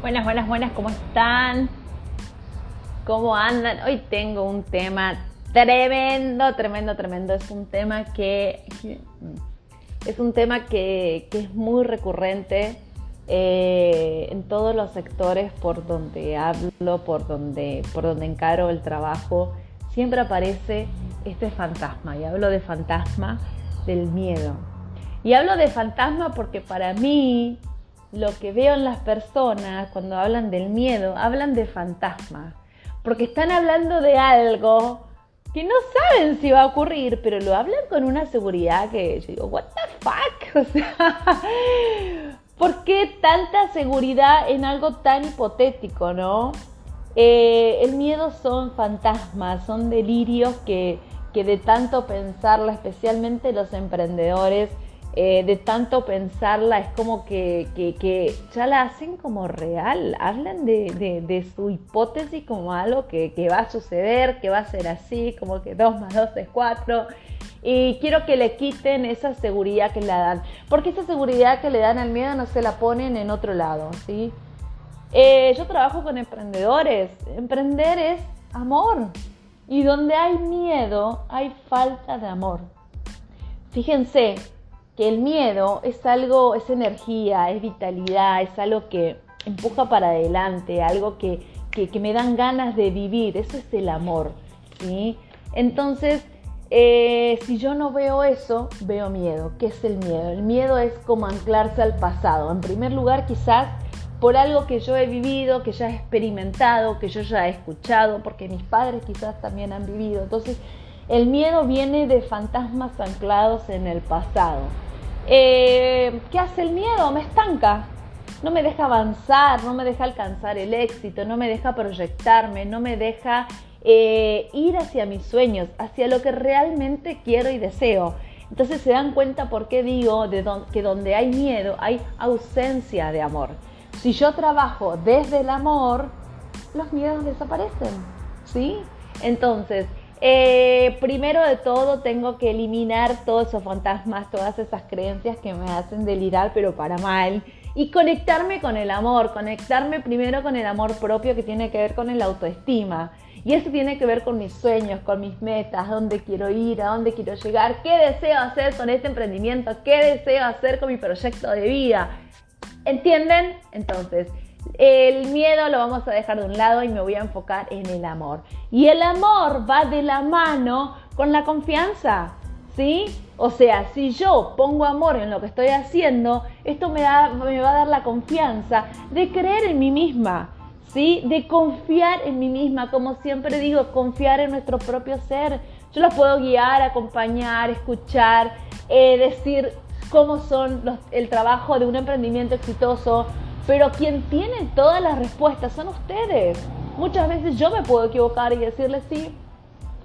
Buenas, buenas, buenas, ¿cómo están? ¿Cómo andan? Hoy tengo un tema tremendo, tremendo, tremendo. Es un tema que, es un tema que, es muy recurrente eh, en todos los sectores por donde hablo, por donde, por donde encaro el trabajo. Siempre aparece este fantasma y hablo de fantasma del miedo. Y hablo de fantasma porque para mí lo que veo en las personas cuando hablan del miedo, hablan de fantasma, porque están hablando de algo que no saben si va a ocurrir, pero lo hablan con una seguridad que yo digo, what the fuck? O sea, ¿por qué tanta seguridad en algo tan hipotético, no? Eh, el miedo son fantasmas, son delirios que, que de tanto pensarla, especialmente los emprendedores, eh, de tanto pensarla, es como que, ya la hacen como real, hablan de, su hipótesis como algo que, va a suceder, que va a ser así, como que 2 más 2 es 4. Y quiero que le quiten esa seguridad que le dan, porque esa seguridad que le dan al miedo no se la ponen en otro lado, ¿sí? Eh, yo trabajo con emprendedores, emprender es amor, y donde hay miedo hay falta de amor. Fíjense, que el miedo es algo, es energía, es vitalidad, es algo que empuja para adelante, algo que, me dan ganas de vivir, eso es el amor, ¿sí? Entonces, eh, si yo no veo eso, veo miedo. ¿Qué es el miedo? El miedo es como anclarse al pasado. En primer lugar, quizás por algo que yo he vivido, que ya he experimentado, que yo ya he escuchado, porque mis padres quizás también han vivido. Entonces, el miedo viene de fantasmas anclados en el pasado. Eh, ¿Qué hace el miedo? Me estanca. No me deja avanzar, no me deja alcanzar el éxito, no me deja proyectarme, no me deja eh, ir hacia mis sueños, hacia lo que realmente quiero y deseo. Entonces se dan cuenta por qué digo de que donde hay miedo hay ausencia de amor. Si yo trabajo desde el amor, los miedos desaparecen. ¿Sí? Entonces, eh, primero de todo tengo que eliminar todos esos fantasmas, todas esas creencias que me hacen delirar, pero para mal. Y conectarme con el amor, conectarme primero con el amor propio que tiene que ver con el autoestima. Y eso tiene que ver con mis sueños, con mis metas, dónde quiero ir, a dónde quiero llegar, qué deseo hacer con este emprendimiento, qué deseo hacer con mi proyecto de vida. ¿Entienden? Entonces, el miedo lo vamos a dejar de un lado y me voy a enfocar en el amor. Y el amor va de la mano con la confianza, ¿sí? O sea, si yo pongo amor en lo que estoy haciendo, esto me, me va a dar la confianza de creer en mí misma, ¿sí? De confiar en mí misma, como siempre digo, confiar en nuestro propio ser. Yo los puedo guiar, acompañar, escuchar, eh, decir cómo son el trabajo de un emprendimiento exitoso, pero quien tiene todas las respuestas son ustedes. Muchas veces yo me puedo equivocar y decirles sí,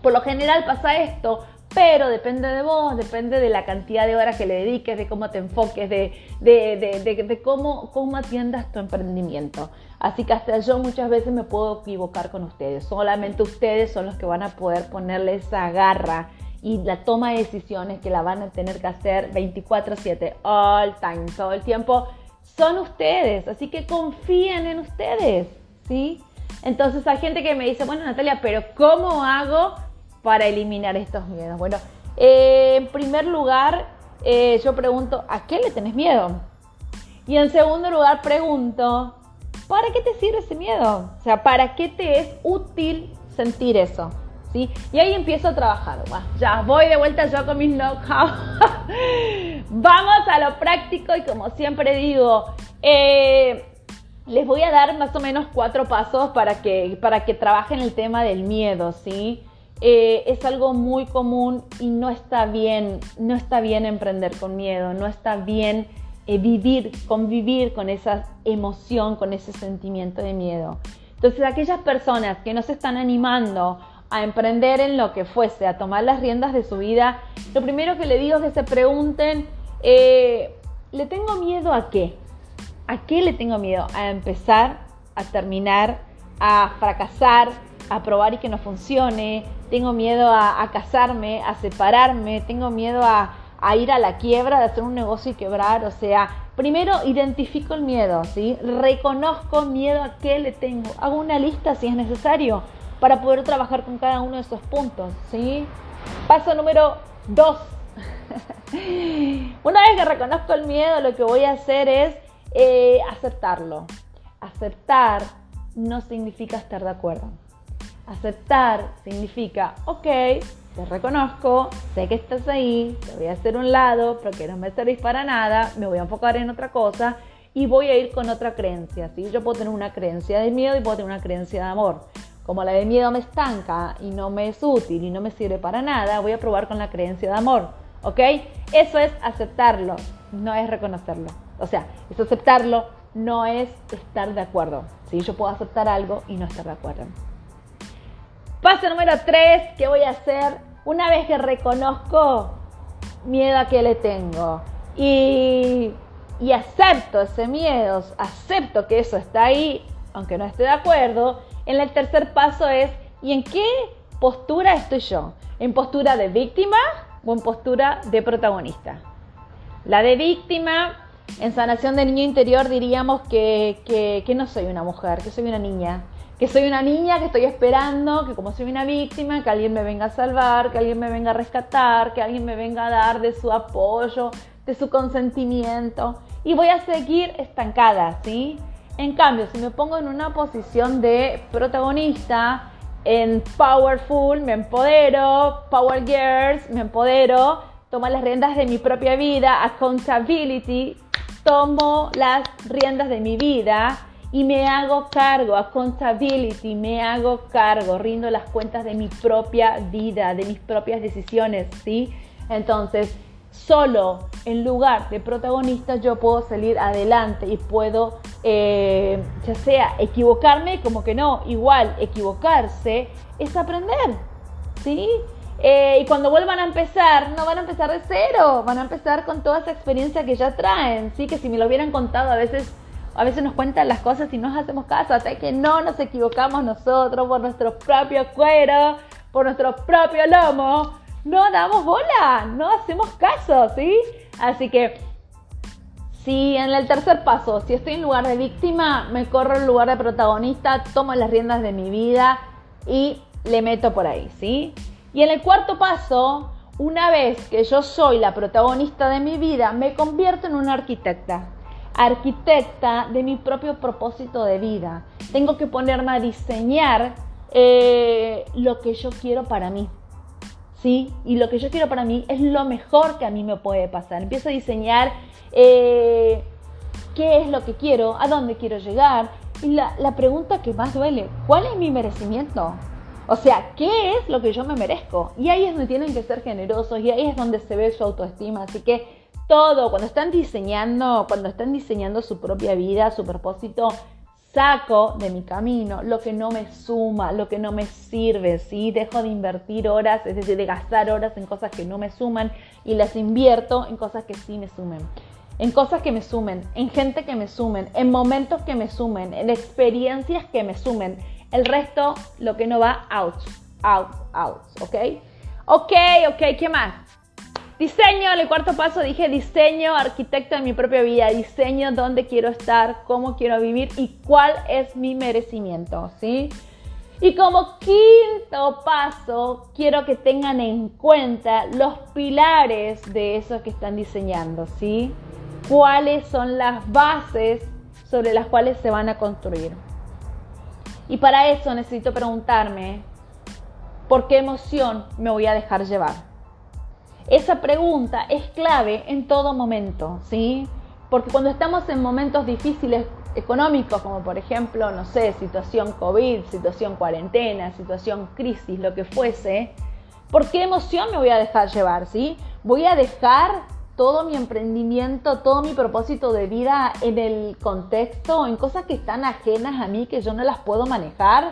por lo general pasa esto, pero depende de vos, depende de la cantidad de horas que le dediques, de cómo te enfoques, de, de, cómo, cómo atiendas tu emprendimiento. Así que hasta yo muchas veces me puedo equivocar con ustedes. Solamente ustedes son los que van a poder ponerle esa garra y la toma de decisiones que la van a tener que hacer 24/7, all time, todo el tiempo son ustedes, así que confíen en ustedes, ¿sí? Entonces hay gente que me dice, bueno Natalia, pero ¿cómo hago para eliminar estos miedos? Bueno, eh, en primer lugar, eh, yo pregunto, ¿a qué le tenés miedo? Y en segundo lugar, pregunto, ¿para qué te sirve ese miedo? O sea, ¿para qué te es útil sentir eso? Y ahí empiezo a trabajar. ya voy de vuelta yo con mis know-how. Vamos a lo práctico y como siempre digo, eh, les voy a dar más o menos cuatro pasos para que, para que trabajen el tema del miedo, ¿sí? Eh, es algo muy común y no está bien, no está bien emprender con miedo, no está bien eh, vivir, convivir con esa emoción, con ese sentimiento de miedo. Entonces, aquellas personas que no se están animando a emprender en lo que fuese, a tomar las riendas de su vida, lo primero que le digo es que se pregunten, eh, ¿le tengo miedo a qué? ¿A qué le tengo miedo? A empezar, a terminar, a fracasar, a probar y que no funcione, tengo miedo a, casarme, a separarme, tengo miedo a, ir a la quiebra, de hacer un negocio y quebrar. O sea, primero identifico el miedo, ¿sí? Reconozco miedo a qué le tengo. Hago una lista si es necesario para poder trabajar con cada uno de esos puntos, ¿sí? Paso número dos. una vez que reconozco el miedo, lo que voy a hacer es eh, aceptarlo. Aceptar no significa estar de acuerdo. Aceptar significa, ok, te reconozco, sé que estás ahí, te voy a hacer un lado, porque no me servís para nada, me voy a enfocar en otra cosa y voy a ir con otra creencia. ¿sí? Yo puedo tener una creencia de miedo y puedo tener una creencia de amor. Como la de miedo me estanca y no me es útil y no me sirve para nada, voy a probar con la creencia de amor. ¿Ok? Eso es aceptarlo, no es reconocerlo. O sea, es aceptarlo, no es estar de acuerdo. ¿sí? Yo puedo aceptar algo y no estar de acuerdo. Paso número 3, ¿qué voy a hacer? Una vez que reconozco miedo a que le tengo y, y acepto ese miedo, acepto que eso está ahí, aunque no esté de acuerdo, en el tercer paso es, ¿y en qué postura estoy yo? ¿En postura de víctima o en postura de protagonista? La de víctima en sanación del niño interior diríamos que, que, no soy una mujer, que soy una niña. Que soy una niña que estoy esperando, que como soy una víctima, que alguien me venga a salvar, que alguien me venga a rescatar, que alguien me venga a dar de su apoyo, de su consentimiento. Y voy a seguir estancada, ¿sí? En cambio, si me pongo en una posición de protagonista, en Powerful, me empodero, Power Girls, me empodero, tomo las riendas de mi propia vida, accountability, tomo las riendas de mi vida y me hago cargo, accountability, me hago cargo, rindo las cuentas de mi propia vida, de mis propias decisiones, ¿sí? Entonces, solo en lugar de protagonista yo puedo salir adelante y puedo, eh, ya sea equivocarme, como que no, igual equivocarse es aprender, ¿sí? Eh, y cuando vuelvan a empezar, no van a empezar de cero, van a empezar con toda esa experiencia que ya traen, ¿sí? Que si me lo hubieran contado, a veces, a veces nos cuentan las cosas y nos hacemos caso, hasta que no nos equivocamos nosotros por nuestro propio cuero, por nuestro propio lomo, no damos bola, no hacemos caso, ¿sí? Así que, si en el tercer paso, si estoy en lugar de víctima, me corro en lugar de protagonista, tomo las riendas de mi vida y le meto por ahí, ¿sí? Y en el cuarto paso, una vez que yo soy la protagonista de mi vida, me convierto en una arquitecta. Arquitecta de mi propio propósito de vida. Tengo que ponerme a diseñar eh, lo que yo quiero para mí. Y lo que yo quiero para mí es lo mejor que a mí me puede pasar. Empiezo a diseñar eh, qué es lo que quiero, a dónde quiero llegar. Y la, la pregunta que más duele, ¿cuál es mi merecimiento? O sea, ¿qué es lo que yo me merezco? Y ahí es donde tienen que ser generosos y ahí es donde se ve su autoestima. Así que todo, cuando están diseñando, cuando están diseñando su propia vida, su propósito, saco de mi camino lo que no me suma, lo que no me sirve, ¿sí? Dejo de invertir horas, es decir, de gastar horas en cosas que no me suman y las invierto en cosas que sí me sumen. En cosas que me sumen, en gente que me sumen, en momentos que me sumen, en experiencias que me sumen el resto, lo que no va, out, out, out, ¿ok? Ok, ok, ¿qué más? Diseño, el cuarto paso dije diseño, arquitecto de mi propia vida, diseño dónde quiero estar, cómo quiero vivir y cuál es mi merecimiento, ¿sí? Y como quinto paso, quiero que tengan en cuenta los pilares de eso que están diseñando, ¿sí? ¿Cuáles son las bases sobre las cuales se van a construir? Y para eso necesito preguntarme, ¿por qué emoción me voy a dejar llevar? Esa pregunta es clave en todo momento, ¿sí? Porque cuando estamos en momentos difíciles económicos, como por ejemplo, no sé, situación COVID, situación cuarentena, situación crisis, lo que fuese, ¿por qué emoción me voy a dejar llevar, ¿sí? Voy a dejar todo mi emprendimiento, todo mi propósito de vida en el contexto, en cosas que están ajenas a mí, que yo no las puedo manejar,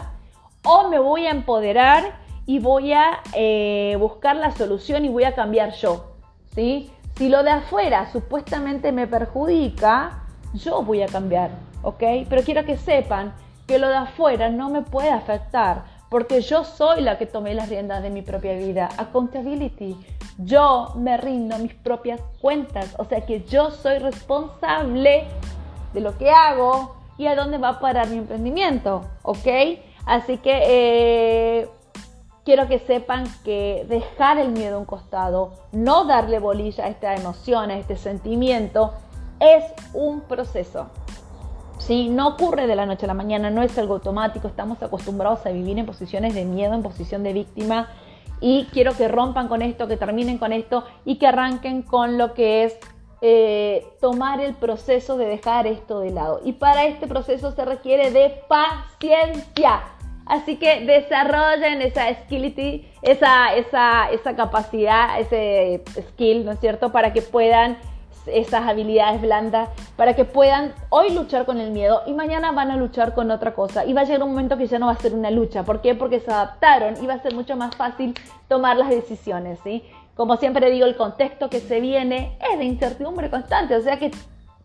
o me voy a empoderar y voy a eh, buscar la solución y voy a cambiar yo, ¿sí? Si lo de afuera supuestamente me perjudica, yo voy a cambiar, ¿ok? Pero quiero que sepan que lo de afuera no me puede afectar, porque yo soy la que tomé las riendas de mi propia vida. Accountability. yo me rindo mis propias cuentas. O sea que yo soy responsable de lo que hago y a dónde va a parar mi emprendimiento. ¿Ok? Así que eh, quiero que sepan que dejar el miedo a un costado, no darle bolilla a esta emoción, a este sentimiento, es un proceso. ¿sí? No ocurre de la noche a la mañana, no es algo automático, estamos acostumbrados a vivir en posiciones de miedo, en posición de víctima y quiero que rompan con esto, que terminen con esto y que arranquen con lo que es eh, tomar el proceso de dejar esto de lado. Y para este proceso se requiere de paciencia. Así que desarrollen esa skillity, esa, esa, esa capacidad, ese skill, ¿no es cierto? Para que puedan esas habilidades blandas para que puedan hoy luchar con el miedo y mañana van a luchar con otra cosa. Y va a llegar un momento que ya no va a ser una lucha. ¿Por qué? Porque se adaptaron y va a ser mucho más fácil tomar las decisiones, ¿sí? Como siempre digo, el contexto que se viene es de incertidumbre constante, o sea que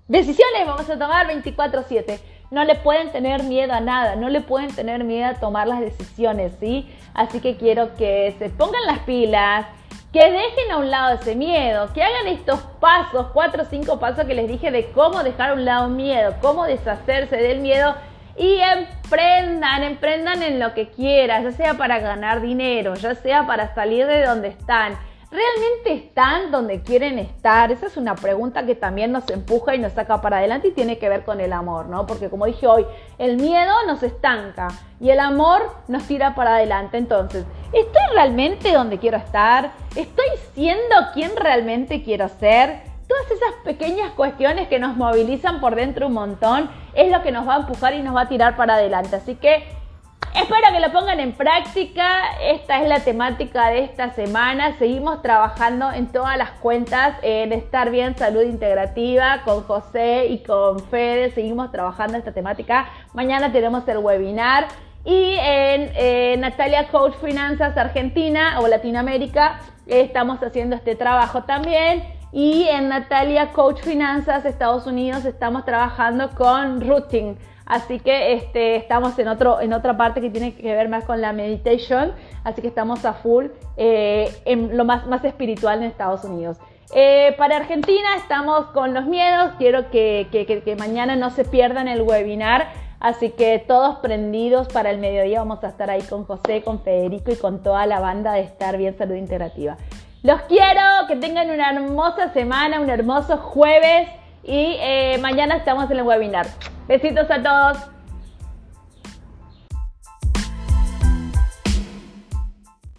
decisiones vamos a tomar 24/7. No le pueden tener miedo a nada, no le pueden tener miedo a tomar las decisiones, ¿sí? Así que quiero que se pongan las pilas, que dejen a un lado ese miedo, que hagan estos pasos, cuatro o cinco pasos que les dije de cómo dejar a un lado miedo, cómo deshacerse del miedo y emprendan, emprendan en lo que quieran, ya sea para ganar dinero, ya sea para salir de donde están. ¿Realmente están donde quieren estar? Esa es una pregunta que también nos empuja y nos saca para adelante y tiene que ver con el amor, ¿no? Porque como dije hoy, el miedo nos estanca y el amor nos tira para adelante. Entonces, ¿estoy realmente donde quiero estar? ¿Estoy siendo quien realmente quiero ser? Todas esas pequeñas cuestiones que nos movilizan por dentro un montón es lo que nos va a empujar y nos va a tirar para adelante. Así que Espero que lo pongan en práctica. Esta es la temática de esta semana. Seguimos trabajando en todas las cuentas en Estar Bien Salud Integrativa con José y con Fede. Seguimos trabajando esta temática. Mañana tenemos el webinar. Y en Natalia Coach Finanzas Argentina o Latinoamérica estamos haciendo este trabajo también. Y en Natalia Coach Finanzas Estados Unidos estamos trabajando con Routing. Así que este, estamos en, otro, en otra parte que tiene que ver más con la meditation. Así que estamos a full eh, en lo más, más espiritual en Estados Unidos. Eh, para Argentina estamos con los miedos. Quiero que, que, mañana no se pierdan el webinar. Así que todos prendidos para el mediodía vamos a estar ahí con José, con Federico y con toda la banda de Estar Bien Salud Integrativa. Los quiero, que tengan una hermosa semana, un hermoso jueves y eh, mañana estamos en el webinar. Besitos a todos.